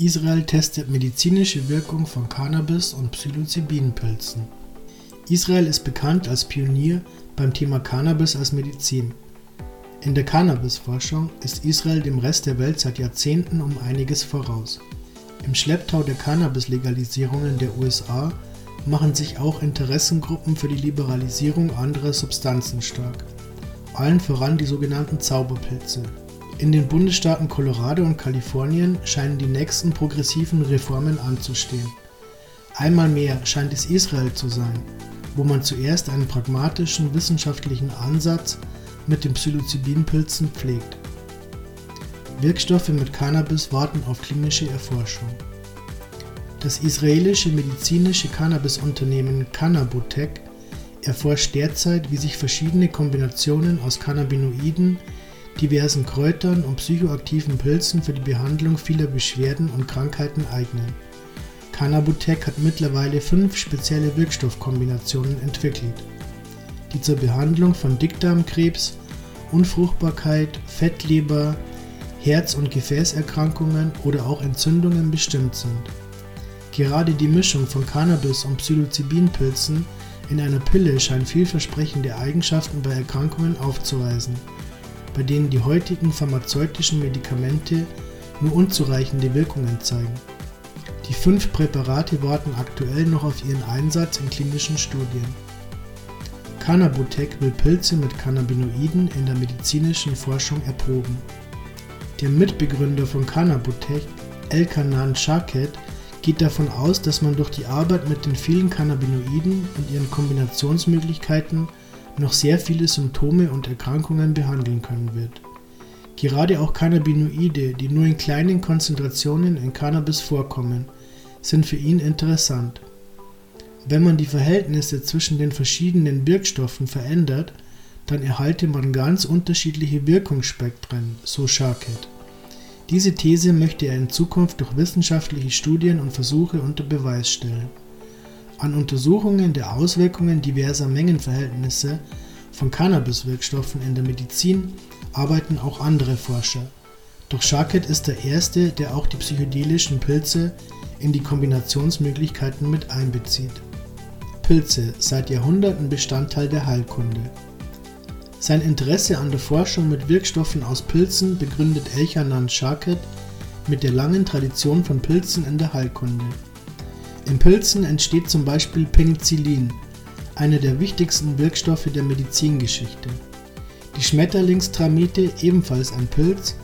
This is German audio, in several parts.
Israel testet medizinische Wirkung von Cannabis und Psilocybin-Pilzen. Israel ist bekannt als Pionier beim Thema Cannabis als Medizin. In der Cannabisforschung ist Israel dem Rest der Welt seit Jahrzehnten um einiges voraus. Im Schlepptau der Cannabis-Legalisierungen der USA machen sich auch Interessengruppen für die Liberalisierung anderer Substanzen stark, allen voran die sogenannten Zauberpilze in den Bundesstaaten Colorado und Kalifornien scheinen die nächsten progressiven Reformen anzustehen. Einmal mehr scheint es Israel zu sein, wo man zuerst einen pragmatischen wissenschaftlichen Ansatz mit den Psilocybin-Pilzen pflegt. Wirkstoffe mit Cannabis warten auf klinische Erforschung. Das israelische medizinische Cannabisunternehmen Cannabotech erforscht derzeit, wie sich verschiedene Kombinationen aus Cannabinoiden diversen Kräutern und psychoaktiven Pilzen für die Behandlung vieler Beschwerden und Krankheiten eignen. Cannabotec hat mittlerweile fünf spezielle Wirkstoffkombinationen entwickelt, die zur Behandlung von Dickdarmkrebs, Unfruchtbarkeit, Fettleber, Herz- und Gefäßerkrankungen oder auch Entzündungen bestimmt sind. Gerade die Mischung von Cannabis und Psilocybin-Pilzen in einer Pille scheint vielversprechende Eigenschaften bei Erkrankungen aufzuweisen bei denen die heutigen pharmazeutischen Medikamente nur unzureichende Wirkungen zeigen. Die fünf Präparate warten aktuell noch auf ihren Einsatz in klinischen Studien. Cannabotec will Pilze mit Cannabinoiden in der medizinischen Forschung erproben. Der Mitbegründer von Cannabotec, Elkanan Shaket, geht davon aus, dass man durch die Arbeit mit den vielen Cannabinoiden und ihren Kombinationsmöglichkeiten noch sehr viele Symptome und Erkrankungen behandeln können wird. Gerade auch Cannabinoide, die nur in kleinen Konzentrationen in Cannabis vorkommen, sind für ihn interessant. Wenn man die Verhältnisse zwischen den verschiedenen Wirkstoffen verändert, dann erhalte man ganz unterschiedliche Wirkungsspektren, so Sharkett. Diese These möchte er in Zukunft durch wissenschaftliche Studien und Versuche unter Beweis stellen. An Untersuchungen der Auswirkungen diverser Mengenverhältnisse von Cannabis-Wirkstoffen in der Medizin arbeiten auch andere Forscher, doch Sharkett ist der erste, der auch die psychedelischen Pilze in die Kombinationsmöglichkeiten mit einbezieht. Pilze seit Jahrhunderten Bestandteil der Heilkunde. Sein Interesse an der Forschung mit Wirkstoffen aus Pilzen begründet Elchanan Sharkett mit der langen Tradition von Pilzen in der Heilkunde. In Pilzen entsteht zum Beispiel Penicillin, einer der wichtigsten Wirkstoffe der Medizingeschichte. Die Schmetterlingstramite, ebenfalls ein Pilz,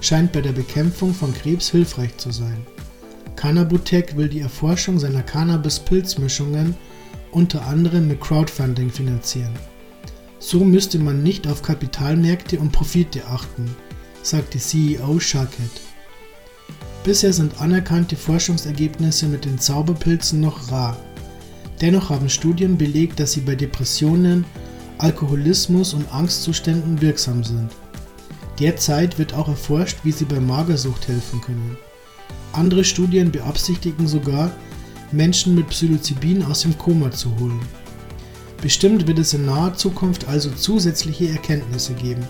scheint bei der Bekämpfung von Krebs hilfreich zu sein. Cannabotec will die Erforschung seiner Cannabis-Pilzmischungen unter anderem mit Crowdfunding finanzieren. So müsste man nicht auf Kapitalmärkte und Profite achten, sagte CEO Sharkett. Bisher sind anerkannte Forschungsergebnisse mit den Zauberpilzen noch rar. Dennoch haben Studien belegt, dass sie bei Depressionen, Alkoholismus und Angstzuständen wirksam sind. Derzeit wird auch erforscht, wie sie bei Magersucht helfen können. Andere Studien beabsichtigen sogar, Menschen mit Psilocybin aus dem Koma zu holen. Bestimmt wird es in naher Zukunft also zusätzliche Erkenntnisse geben,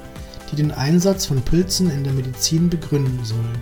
die den Einsatz von Pilzen in der Medizin begründen sollen.